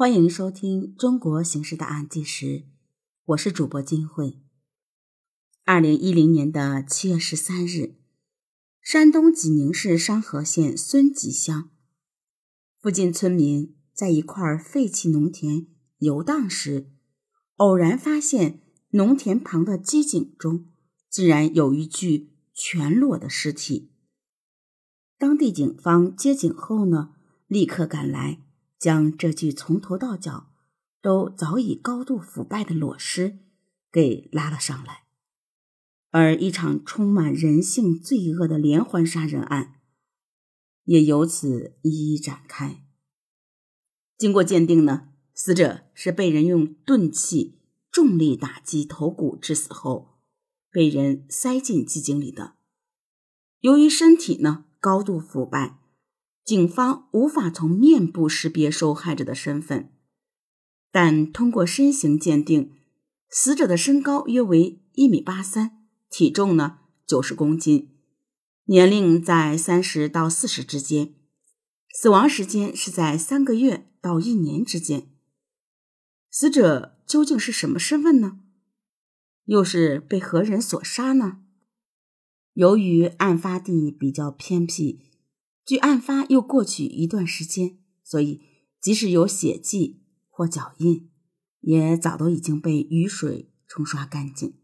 欢迎收听《中国刑事档案纪实》，我是主播金慧。二零一零年的七月十三日，山东济宁市商河县孙集乡附近村民在一块废弃农田游荡时，偶然发现农田旁的机井中竟然有一具全裸的尸体。当地警方接警后呢，立刻赶来。将这具从头到脚都早已高度腐败的裸尸给拉了上来，而一场充满人性罪恶的连环杀人案也由此一一展开。经过鉴定呢，死者是被人用钝器重力打击头骨致死后，被人塞进机井里的。由于身体呢高度腐败。警方无法从面部识别受害者的身份，但通过身形鉴定，死者的身高约为一米八三，体重呢九十公斤，年龄在三十到四十之间，死亡时间是在三个月到一年之间。死者究竟是什么身份呢？又是被何人所杀呢？由于案发地比较偏僻。距案发又过去一段时间，所以即使有血迹或脚印，也早都已经被雨水冲刷干净。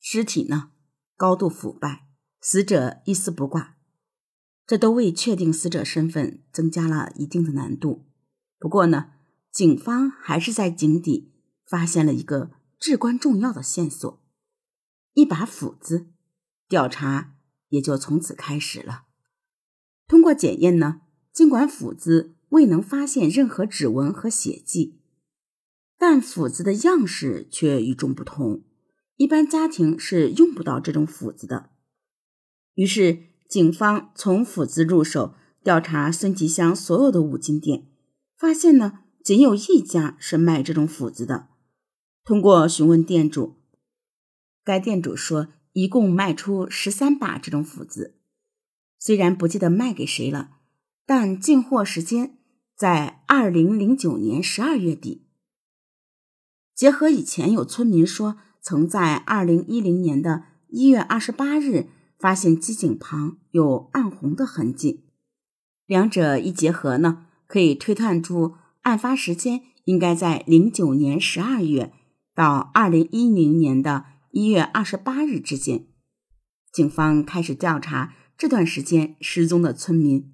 尸体呢，高度腐败，死者一丝不挂，这都为确定死者身份增加了一定的难度。不过呢，警方还是在井底发现了一个至关重要的线索——一把斧子，调查也就从此开始了。通过检验呢，尽管斧子未能发现任何指纹和血迹，但斧子的样式却与众不同，一般家庭是用不到这种斧子的。于是，警方从斧子入手调查孙吉乡所有的五金店，发现呢，仅有一家是卖这种斧子的。通过询问店主，该店主说，一共卖出十三把这种斧子。虽然不记得卖给谁了，但进货时间在二零零九年十二月底。结合以前有村民说曾在二零一零年的一月二十八日发现机井旁有暗红的痕迹，两者一结合呢，可以推断出案发时间应该在零九年十二月到二零一零年的一月二十八日之间。警方开始调查。这段时间失踪的村民，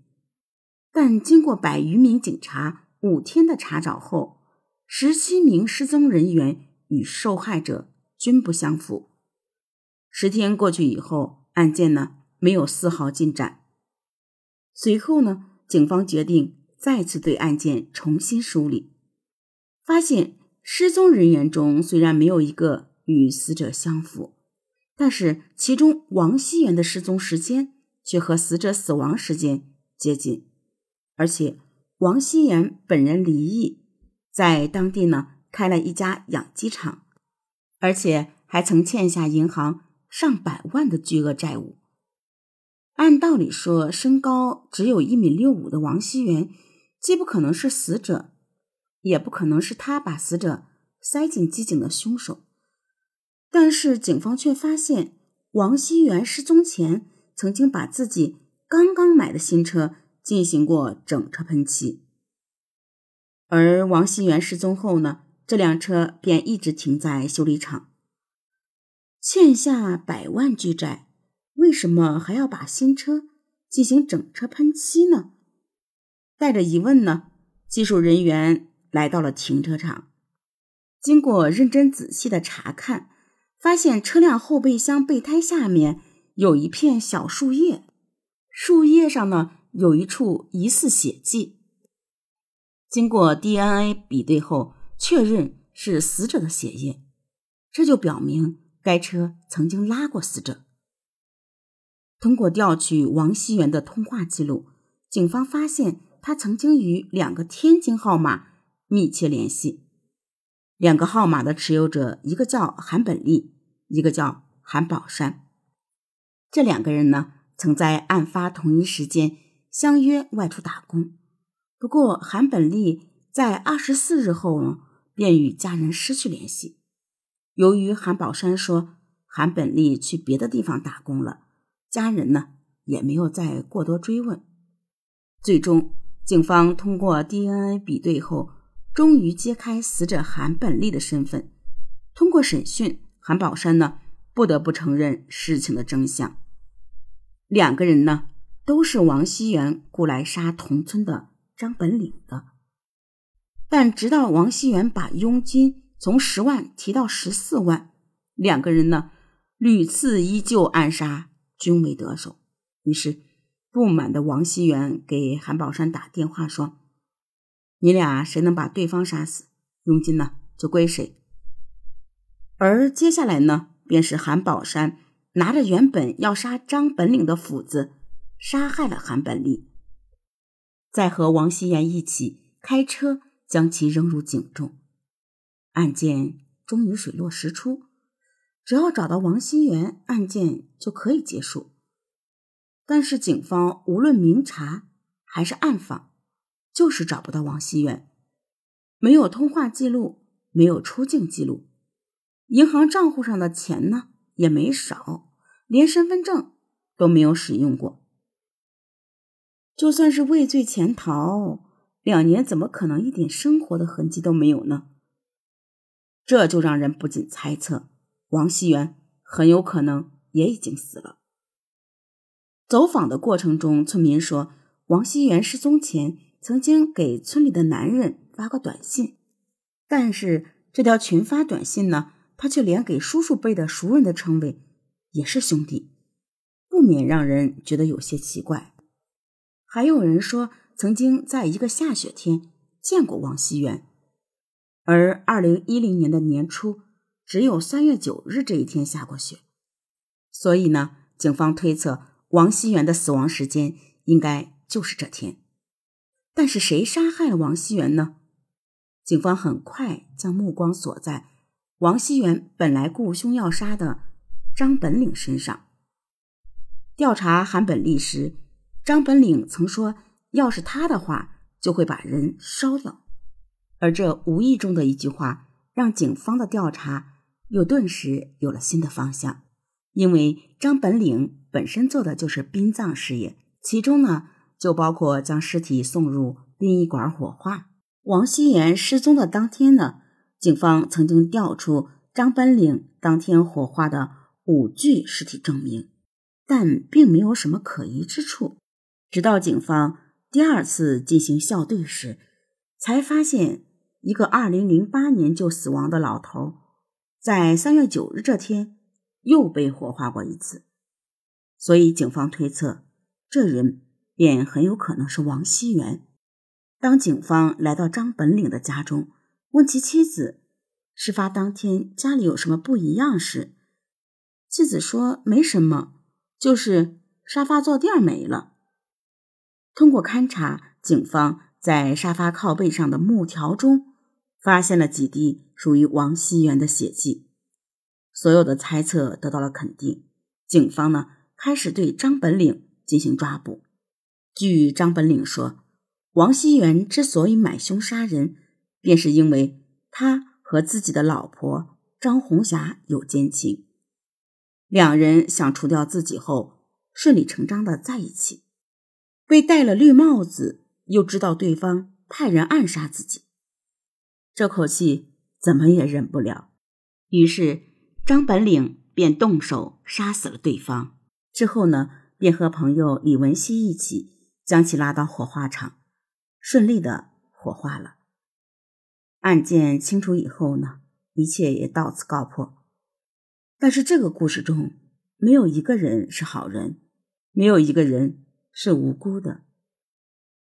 但经过百余名警察五天的查找后，十七名失踪人员与受害者均不相符。十天过去以后，案件呢没有丝毫进展。随后呢，警方决定再次对案件重新梳理，发现失踪人员中虽然没有一个与死者相符，但是其中王熙元的失踪时间。却和死者死亡时间接近，而且王熙元本人离异，在当地呢开了一家养鸡场，而且还曾欠下银行上百万的巨额债务。按道理说，身高只有一米六五的王熙元，既不可能是死者，也不可能是他把死者塞进机井的凶手。但是警方却发现，王熙元失踪前。曾经把自己刚刚买的新车进行过整车喷漆，而王熙元失踪后呢，这辆车便一直停在修理厂，欠下百万巨债，为什么还要把新车进行整车喷漆呢？带着疑问呢，技术人员来到了停车场，经过认真仔细的查看，发现车辆后备箱备胎下面。有一片小树叶，树叶上呢有一处疑似血迹。经过 DNA 比对后，确认是死者的血液，这就表明该车曾经拉过死者。通过调取王熙元的通话记录，警方发现他曾经与两个天津号码密切联系。两个号码的持有者，一个叫韩本利，一个叫韩宝山。这两个人呢，曾在案发同一时间相约外出打工。不过，韩本利在二十四日后呢，便与家人失去联系。由于韩宝山说韩本利去别的地方打工了，家人呢也没有再过多追问。最终，警方通过 DNA 比对后，终于揭开死者韩本利的身份。通过审讯，韩宝山呢不得不承认事情的真相。两个人呢都是王熙元雇来杀同村的张本岭的，但直到王熙元把佣金。从十万提到十四万，两个人呢屡次依旧暗杀，均未得手。于是不满的王熙元给韩宝山打电话说：“你俩谁能把对方杀死，佣金呢就归谁。”而接下来呢，便是韩宝山拿着原本要杀张本领的斧子，杀害了韩本利，再和王熙元一起开车将其扔入井中。案件终于水落石出，只要找到王熙元，案件就可以结束。但是警方无论明查还是暗访，就是找不到王熙元，没有通话记录，没有出境记录，银行账户上的钱呢也没少，连身份证都没有使用过。就算是畏罪潜逃，两年怎么可能一点生活的痕迹都没有呢？这就让人不禁猜测，王熙元很有可能也已经死了。走访的过程中，村民说，王熙元失踪前曾经给村里的男人发过短信，但是这条群发短信呢，他却连给叔叔辈的熟人的称谓也是兄弟，不免让人觉得有些奇怪。还有人说，曾经在一个下雪天见过王熙元。而二零一零年的年初，只有三月九日这一天下过雪，所以呢，警方推测王熙元的死亡时间应该就是这天。但是谁杀害了王熙元呢？警方很快将目光锁在王熙元本来雇凶要杀的张本岭身上。调查韩本利时，张本岭曾说，要是他的话，就会把人烧掉。而这无意中的一句话，让警方的调查又顿时有了新的方向。因为张本岭本身做的就是殡葬事业，其中呢就包括将尸体送入殡仪馆火化。王熙元失踪的当天呢，警方曾经调出张本岭当天火化的五具尸体证明，但并没有什么可疑之处。直到警方第二次进行校对时，才发现。一个二零零八年就死亡的老头，在三月九日这天又被火化过一次，所以警方推测，这人便很有可能是王熙元。当警方来到张本岭的家中，问其妻子事发当天家里有什么不一样时，妻子说没什么，就是沙发坐垫没了。通过勘查，警方在沙发靠背上的木条中。发现了几滴属于王熙元的血迹，所有的猜测得到了肯定。警方呢开始对张本岭进行抓捕。据张本岭说，王熙元之所以买凶杀人，便是因为他和自己的老婆张红霞有奸情，两人想除掉自己后，顺理成章的在一起。被戴了绿帽子，又知道对方派人暗杀自己。这口气怎么也忍不了，于是张本领便动手杀死了对方。之后呢，便和朋友李文熙一起将其拉到火化场，顺利的火化了。案件清楚以后呢，一切也到此告破。但是这个故事中没有一个人是好人，没有一个人是无辜的。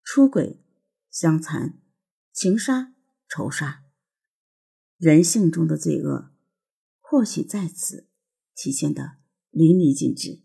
出轨、相残、情杀。仇杀，人性中的罪恶，或许在此体现的淋漓尽致。